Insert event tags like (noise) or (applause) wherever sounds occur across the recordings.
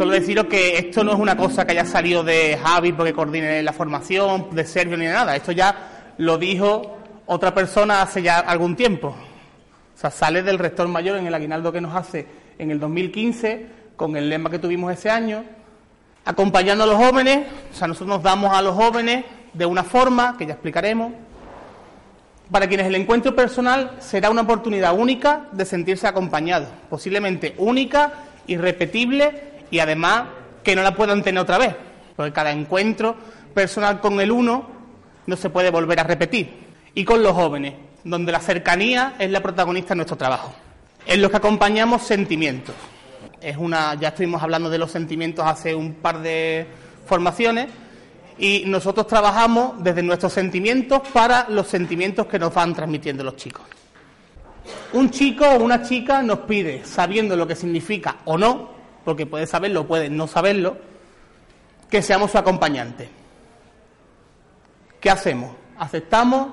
Solo deciros que esto no es una cosa que haya salido de Javi porque coordine la formación, de Sergio ni de nada. Esto ya lo dijo otra persona hace ya algún tiempo. O sea, sale del rector mayor en el aguinaldo que nos hace en el 2015, con el lema que tuvimos ese año, acompañando a los jóvenes. O sea, nosotros nos damos a los jóvenes de una forma que ya explicaremos. Para quienes el encuentro personal será una oportunidad única de sentirse acompañados, posiblemente única irrepetible y además que no la puedan tener otra vez, porque cada encuentro personal con el uno no se puede volver a repetir. Y con los jóvenes, donde la cercanía es la protagonista de nuestro trabajo. En los que acompañamos sentimientos. Es una, ya estuvimos hablando de los sentimientos hace un par de formaciones y nosotros trabajamos desde nuestros sentimientos para los sentimientos que nos van transmitiendo los chicos. Un chico o una chica nos pide, sabiendo lo que significa o no, porque puede saberlo puede no saberlo, que seamos su acompañante. ¿Qué hacemos? ¿Aceptamos?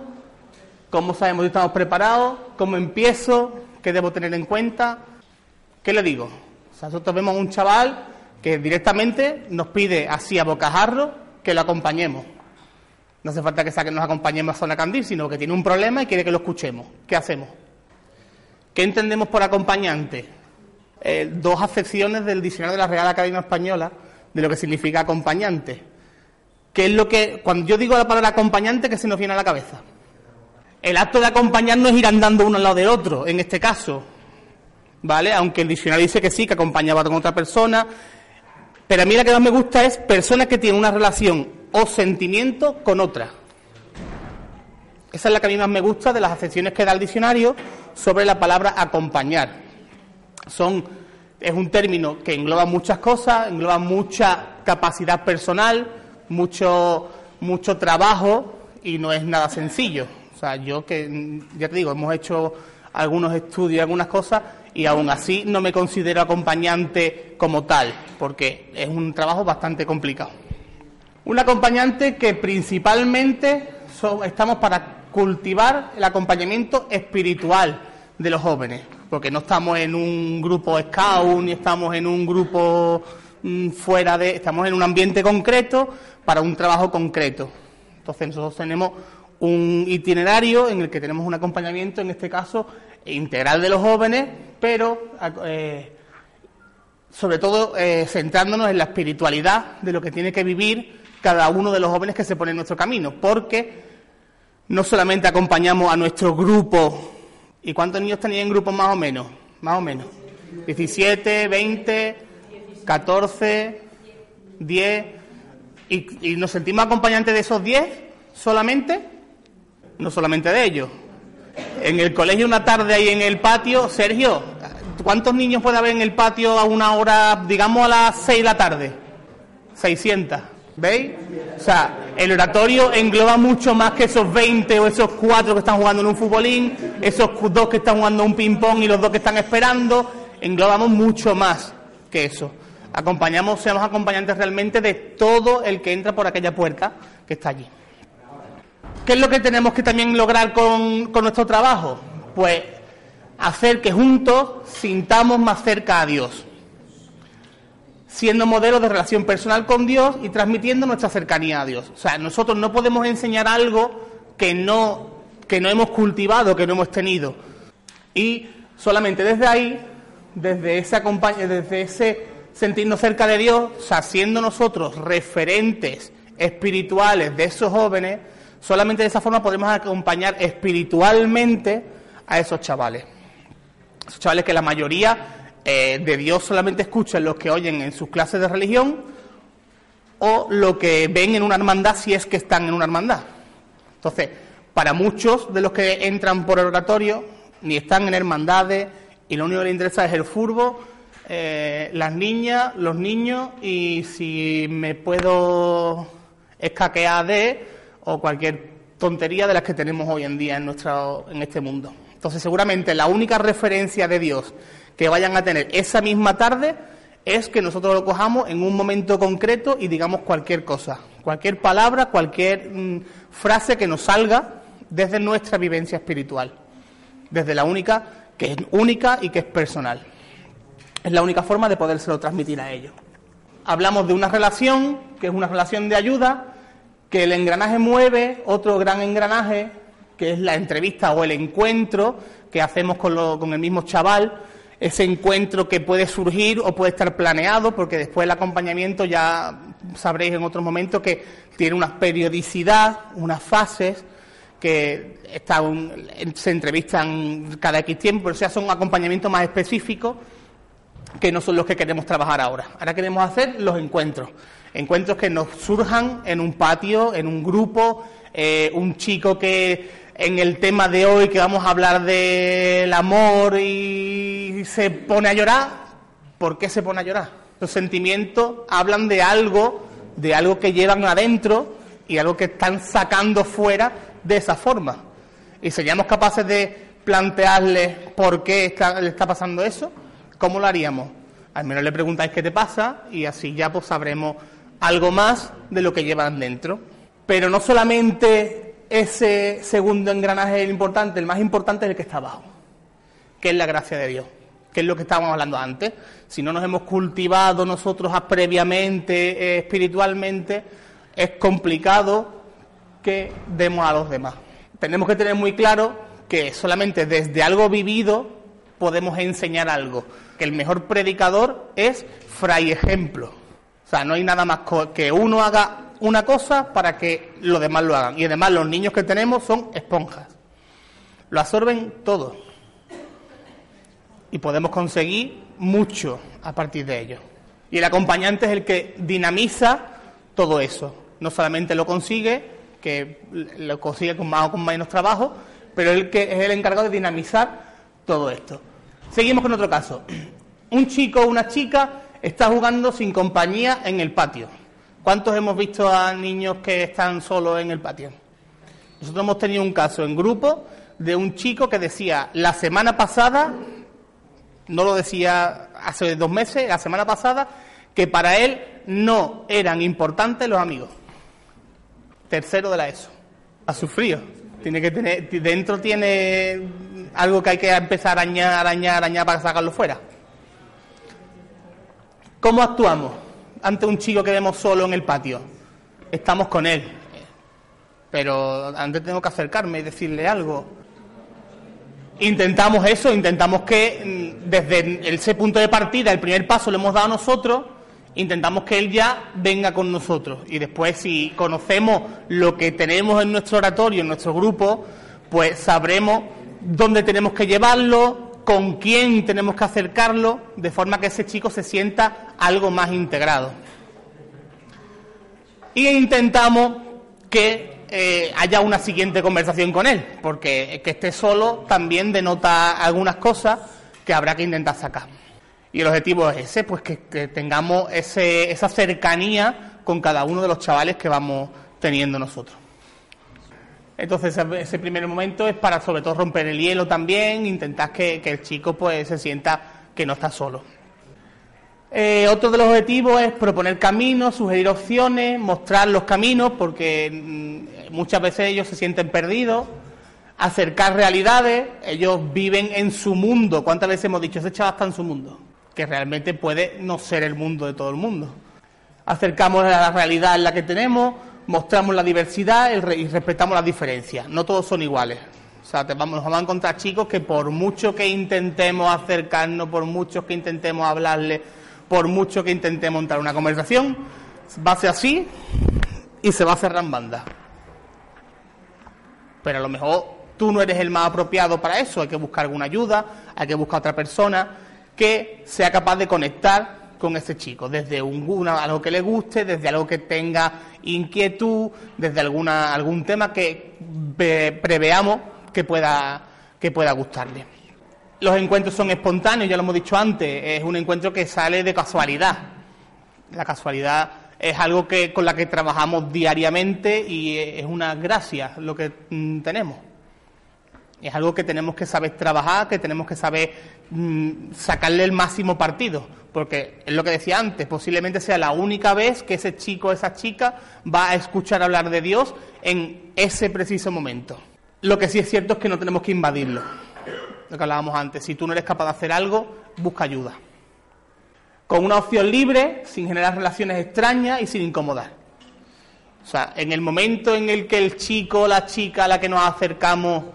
¿Cómo sabemos si estamos preparados? ¿Cómo empiezo? ¿Qué debo tener en cuenta? ¿Qué le digo? O sea, nosotros vemos a un chaval que directamente nos pide así a bocajarro que lo acompañemos. No hace falta que sea que nos acompañemos a Zona Candil, sino que tiene un problema y quiere que lo escuchemos. ¿Qué hacemos? ¿Qué entendemos por acompañante? Eh, dos acepciones del diccionario de la Real Academia Española de lo que significa acompañante. ¿Qué es lo que, cuando yo digo la palabra acompañante, ¿qué se nos viene a la cabeza? El acto de acompañar no es ir andando uno al lado del otro, en este caso, ¿vale? Aunque el diccionario dice que sí, que acompañaba con otra persona, pero a mí la que más me gusta es personas que tienen una relación o sentimiento con otra. Esa es la que a mí más me gusta de las acepciones que da el diccionario sobre la palabra acompañar. Son, es un término que engloba muchas cosas, engloba mucha capacidad personal, mucho, mucho trabajo y no es nada sencillo. O sea, yo que, ya te digo, hemos hecho algunos estudios, algunas cosas, y aún así no me considero acompañante como tal, porque es un trabajo bastante complicado. Un acompañante que principalmente estamos para cultivar el acompañamiento espiritual de los jóvenes, porque no estamos en un grupo scout ni estamos en un grupo mm, fuera de, estamos en un ambiente concreto para un trabajo concreto. Entonces nosotros tenemos un itinerario en el que tenemos un acompañamiento, en este caso integral de los jóvenes, pero eh, sobre todo eh, centrándonos en la espiritualidad de lo que tiene que vivir cada uno de los jóvenes que se pone en nuestro camino, porque no solamente acompañamos a nuestro grupo, ¿y cuántos niños tenéis en grupo más o menos? Más o menos. 17, 20, 14, 10. ¿Y, y nos sentimos acompañantes de esos 10 solamente? No solamente de ellos. En el colegio una tarde ahí en el patio, Sergio, ¿cuántos niños puede haber en el patio a una hora, digamos a las 6 de la tarde? 600. ¿Veis? O sea, el oratorio engloba mucho más que esos 20 o esos 4 que están jugando en un futbolín, esos dos que están jugando un ping-pong y los dos que están esperando. Englobamos mucho más que eso. Acompañamos, seamos acompañantes realmente de todo el que entra por aquella puerta que está allí. ¿Qué es lo que tenemos que también lograr con, con nuestro trabajo? Pues hacer que juntos sintamos más cerca a Dios siendo modelo de relación personal con Dios y transmitiendo nuestra cercanía a Dios. O sea, nosotros no podemos enseñar algo que no, que no hemos cultivado, que no hemos tenido. Y solamente desde ahí, desde ese, desde ese sentirnos cerca de Dios, o sea, siendo nosotros referentes espirituales de esos jóvenes, solamente de esa forma podemos acompañar espiritualmente a esos chavales. Esos chavales que la mayoría eh, de Dios solamente escuchan los que oyen en sus clases de religión o lo que ven en una hermandad si es que están en una hermandad. Entonces, para muchos de los que entran por el oratorio, ni están en hermandades y lo único que les interesa es el furbo, eh, las niñas, los niños y si me puedo escaquear de o cualquier tontería de las que tenemos hoy en día en, nuestro, en este mundo. Entonces, seguramente la única referencia de Dios que vayan a tener esa misma tarde es que nosotros lo cojamos en un momento concreto y digamos cualquier cosa, cualquier palabra, cualquier mm, frase que nos salga desde nuestra vivencia espiritual, desde la única, que es única y que es personal. Es la única forma de podérselo transmitir a ellos. Hablamos de una relación, que es una relación de ayuda, que el engranaje mueve, otro gran engranaje, que es la entrevista o el encuentro que hacemos con, con el mismo chaval, ese encuentro que puede surgir o puede estar planeado, porque después el acompañamiento ya sabréis en otros momentos que tiene una periodicidad, unas fases, que se entrevistan cada X tiempo, pero sea, son acompañamientos más específicos que no son los que queremos trabajar ahora. Ahora queremos hacer los encuentros. Encuentros que nos surjan en un patio, en un grupo, eh, un chico que en el tema de hoy que vamos a hablar del amor y se pone a llorar, ¿por qué se pone a llorar? Los sentimientos hablan de algo, de algo que llevan adentro y algo que están sacando fuera de esa forma. Y seríamos capaces de plantearle por qué le está pasando eso, ¿cómo lo haríamos? Al menos le preguntáis qué te pasa y así ya pues sabremos algo más de lo que llevan dentro. Pero no solamente ese segundo engranaje es el importante, el más importante es el que está abajo, que es la gracia de Dios, que es lo que estábamos hablando antes. Si no nos hemos cultivado nosotros previamente, eh, espiritualmente, es complicado que demos a los demás. Tenemos que tener muy claro que solamente desde algo vivido podemos enseñar algo, que el mejor predicador es fray ejemplo. O sea, no hay nada más que uno haga una cosa para que los demás lo hagan. Y además los niños que tenemos son esponjas. Lo absorben todo. Y podemos conseguir mucho a partir de ello. Y el acompañante es el que dinamiza todo eso. No solamente lo consigue, que lo consigue con más o con menos trabajo, pero el que es el encargado de dinamizar todo esto. Seguimos con otro caso. Un chico o una chica está jugando sin compañía en el patio. ¿Cuántos hemos visto a niños que están solos en el patio? Nosotros hemos tenido un caso en grupo de un chico que decía la semana pasada, no lo decía hace dos meses, la semana pasada, que para él no eran importantes los amigos. Tercero de la ESO. Ha sufrido. Tiene que tener, dentro tiene algo que hay que empezar a arañar, arañar, arañar para sacarlo fuera. ¿Cómo actuamos? Ante un chico que vemos solo en el patio. Estamos con él. Pero antes tengo que acercarme y decirle algo. Intentamos eso, intentamos que mm, desde ese punto de partida, el primer paso lo hemos dado nosotros, intentamos que él ya venga con nosotros. Y después, si conocemos lo que tenemos en nuestro oratorio, en nuestro grupo, pues sabremos dónde tenemos que llevarlo, con quién tenemos que acercarlo de forma que ese chico se sienta algo más integrado. Y intentamos que eh, haya una siguiente conversación con él, porque que esté solo también denota algunas cosas que habrá que intentar sacar. Y el objetivo es ese, pues que, tengamos esa cercanía con cada uno de los chavales que vamos teniendo nosotros. Entonces ese primer momento es para sobre todo romper el hielo también, intentar que, el chico pues se sienta que no está solo. Eh, otro de los objetivos es proponer caminos, sugerir opciones, mostrar los caminos, porque mm, muchas veces ellos se sienten perdidos, acercar realidades, ellos viven en su mundo. ¿Cuántas veces hemos dicho, ese chaval está en su mundo? Que realmente puede no ser el mundo de todo el mundo. Acercamos a la realidad en la que tenemos, mostramos la diversidad y respetamos las diferencias. No todos son iguales. O sea, te vamos, nos vamos a encontrar chicos que por mucho que intentemos acercarnos, por mucho que intentemos hablarle, por mucho que intentemos montar una conversación, va a ser así y se va a cerrar en banda. Pero a lo mejor tú no eres el más apropiado para eso, hay que buscar alguna ayuda, hay que buscar otra persona que sea capaz de conectar con ese chico, desde un, algo que le guste, desde algo que tenga inquietud, desde alguna, algún tema que preveamos que pueda, que pueda gustarle. Los encuentros son espontáneos, ya lo hemos dicho antes, es un encuentro que sale de casualidad. La casualidad es algo que, con la que trabajamos diariamente y es una gracia lo que mm, tenemos. Es algo que tenemos que saber trabajar, que tenemos que saber mm, sacarle el máximo partido, porque es lo que decía antes, posiblemente sea la única vez que ese chico o esa chica va a escuchar hablar de Dios en ese preciso momento. Lo que sí es cierto es que no tenemos que invadirlo, lo que hablábamos antes. Si tú no eres capaz de hacer algo, busca ayuda. Con una opción libre, sin generar relaciones extrañas y sin incomodar. O sea, en el momento en el que el chico o la chica a la que nos acercamos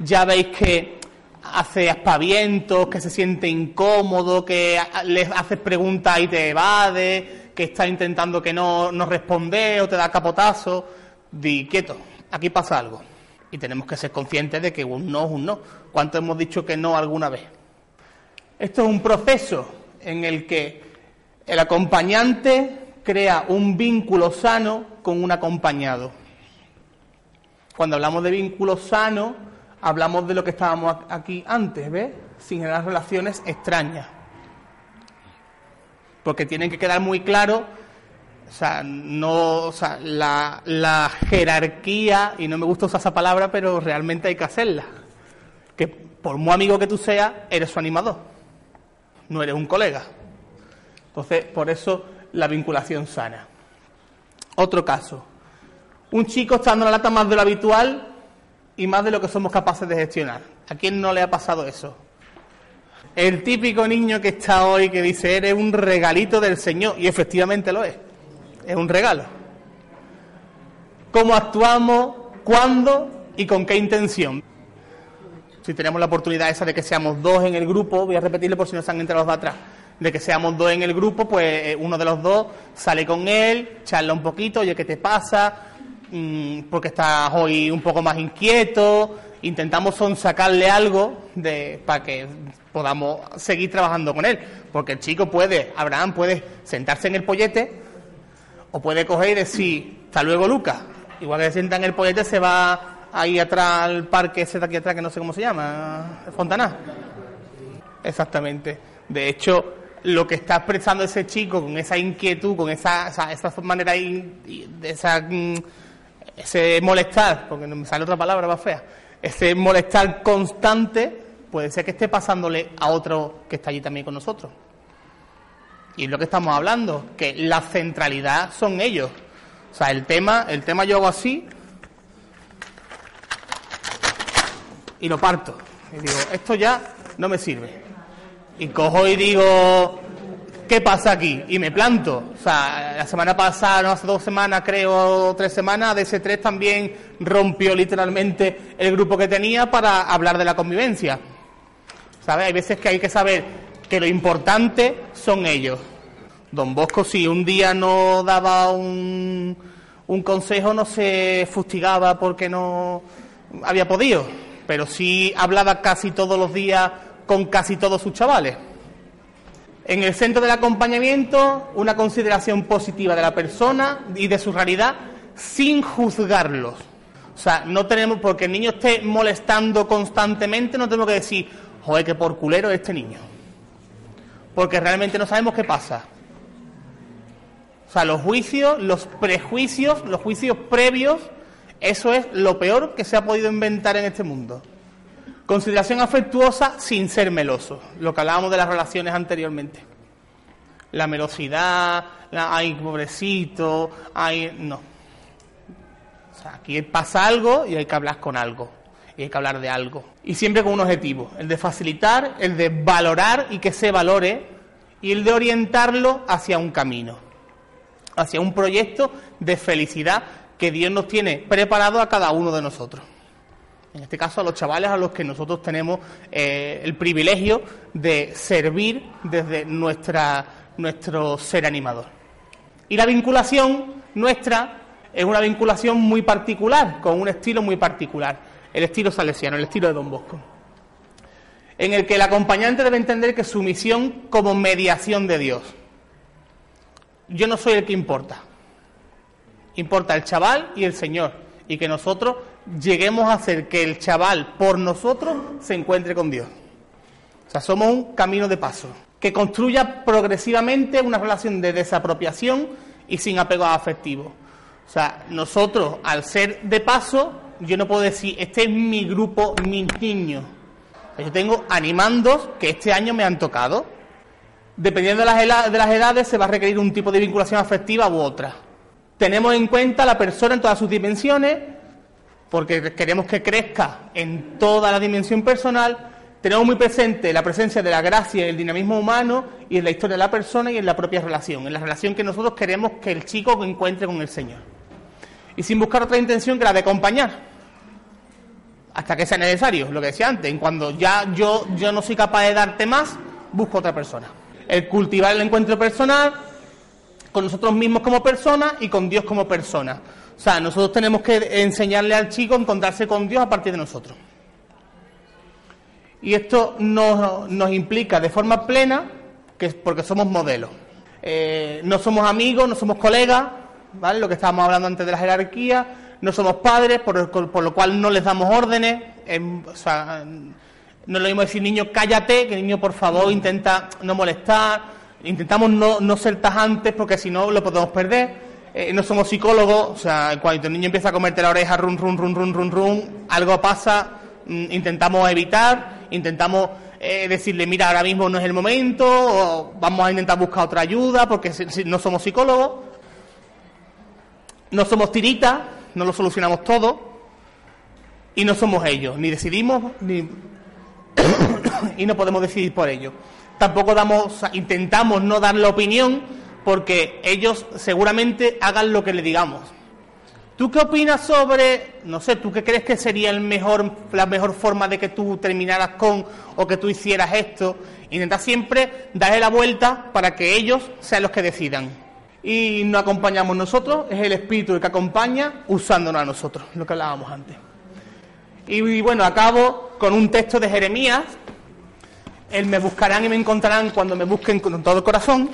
ya veis que hace aspavientos, que se siente incómodo, que le haces preguntas y te evade, que está intentando que no, no responde o te da capotazo, di quieto, aquí pasa algo. Y tenemos que ser conscientes de que un no es un no. ¿Cuánto hemos dicho que no alguna vez? Esto es un proceso en el que el acompañante crea un vínculo sano con un acompañado. Cuando hablamos de vínculo sano, hablamos de lo que estábamos aquí antes, ¿ves? Sin generar relaciones extrañas. Porque tienen que quedar muy claro, o sea, no, o sea, la, la jerarquía, y no me gusta usar esa palabra, pero realmente hay que hacerla. Que por muy amigo que tú seas, eres su animador, no eres un colega. Entonces, por eso la vinculación sana. Otro caso. Un chico está dando la lata más de lo habitual y más de lo que somos capaces de gestionar. ¿A quién no le ha pasado eso? El típico niño que está hoy que dice, eres un regalito del Señor, y efectivamente lo es, es un regalo. ¿Cómo actuamos? ¿Cuándo? ¿Y con qué intención? Si tenemos la oportunidad esa de que seamos dos en el grupo, voy a repetirle por si no han entrado los de atrás, de que seamos dos en el grupo, pues eh, uno de los dos sale con él, charla un poquito, oye, ¿qué te pasa? Mm, porque estás hoy un poco más inquieto, intentamos sacarle algo de, para que podamos seguir trabajando con él, porque el chico puede, Abraham puede sentarse en el pollete o puede coger y decir, hasta luego Lucas, igual que se sienta en el pollete se va ahí atrás al parque ese de aquí atrás que no sé cómo se llama, Fontana. Exactamente. De hecho, lo que está expresando ese chico con esa inquietud, con esa, esa, esa manera, de esa mm, ese molestar, porque me sale otra palabra más fea, ese molestar constante puede ser que esté pasándole a otro que está allí también con nosotros. Y es lo que estamos hablando, que la centralidad son ellos. O sea, el tema, el tema yo hago así y lo parto. Y digo, esto ya no me sirve. Y cojo y digo, ¿qué pasa aquí? Y me planto. O sea, la semana pasada, no hace dos semanas, creo, tres semanas, DC3 también rompió literalmente el grupo que tenía para hablar de la convivencia. ¿Sabes? Hay veces que hay que saber que lo importante son ellos. Don Bosco, si un día no daba un, un consejo, no se fustigaba porque no había podido, pero sí hablaba casi todos los días con casi todos sus chavales. En el centro del acompañamiento, una consideración positiva de la persona y de su realidad sin juzgarlos. O sea, no tenemos, porque el niño esté molestando constantemente, no tenemos que decir, joder, que por culero es este niño. Porque realmente no sabemos qué pasa. O sea, los juicios, los prejuicios, los juicios previos, eso es lo peor que se ha podido inventar en este mundo. Consideración afectuosa sin ser meloso, lo que hablábamos de las relaciones anteriormente. La melosidad, la, ay, pobrecito, ay, no. O sea, aquí pasa algo y hay que hablar con algo, y hay que hablar de algo. Y siempre con un objetivo, el de facilitar, el de valorar y que se valore, y el de orientarlo hacia un camino, hacia un proyecto de felicidad que Dios nos tiene preparado a cada uno de nosotros en este caso a los chavales a los que nosotros tenemos eh, el privilegio de servir desde nuestra, nuestro ser animador. Y la vinculación nuestra es una vinculación muy particular, con un estilo muy particular, el estilo salesiano, el estilo de Don Bosco. en el que el acompañante debe entender que su misión como mediación de Dios. Yo no soy el que importa. Importa el chaval y el Señor. Y que nosotros lleguemos a hacer que el chaval por nosotros se encuentre con Dios. O sea, somos un camino de paso que construya progresivamente una relación de desapropiación y sin apego afectivo. O sea, nosotros, al ser de paso, yo no puedo decir, este es mi grupo, mis niños. Yo tengo animandos que este año me han tocado. Dependiendo de las, de las edades, se va a requerir un tipo de vinculación afectiva u otra. Tenemos en cuenta a la persona en todas sus dimensiones, porque queremos que crezca en toda la dimensión personal tenemos muy presente la presencia de la gracia y el dinamismo humano y en la historia de la persona y en la propia relación, en la relación que nosotros queremos que el chico encuentre con el Señor. Y sin buscar otra intención que la de acompañar, hasta que sea necesario, lo que decía antes, cuando ya yo, yo no soy capaz de darte más, busco otra persona. El cultivar el encuentro personal con nosotros mismos como personas y con Dios como persona. O sea, nosotros tenemos que enseñarle al chico a encontrarse con Dios a partir de nosotros. Y esto nos, implica de forma plena, que es porque somos modelos. Eh, no somos amigos, no somos colegas, ¿vale? Lo que estábamos hablando antes de la jerarquía, no somos padres, por, lo cual no les damos órdenes. o sea, no lo mismo decir, niño, cállate, que niño, por favor, intenta no molestar. Intentamos no, no ser tajantes porque si no lo podemos perder. Eh, no somos psicólogos, o sea, cuando el niño empieza a comerte la oreja, run, run, run, run, run, run, algo pasa, mm, intentamos evitar intentamos eh, decirle, mira, ahora mismo no es el momento, o vamos a intentar buscar otra ayuda, porque no somos psicólogos, no somos tiritas, no lo solucionamos todo, y no somos ellos, ni decidimos, ni (coughs) y no podemos decidir por ellos. Tampoco damos, intentamos no dar la opinión, porque ellos seguramente hagan lo que le digamos. ¿Tú qué opinas sobre, no sé, tú qué crees que sería el mejor, la mejor forma de que tú terminaras con o que tú hicieras esto? Intenta siempre darle la vuelta para que ellos sean los que decidan. Y no acompañamos nosotros, es el espíritu el que acompaña usándonos a nosotros, lo que hablábamos antes. Y, bueno, acabo con un texto de Jeremías, el me buscarán y me encontrarán cuando me busquen con todo el corazón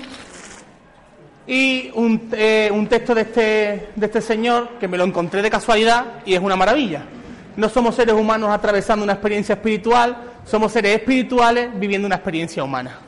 y un, eh, un texto de este, de este señor que me lo encontré de casualidad y es una maravilla. No somos seres humanos atravesando una experiencia espiritual, somos seres espirituales viviendo una experiencia humana.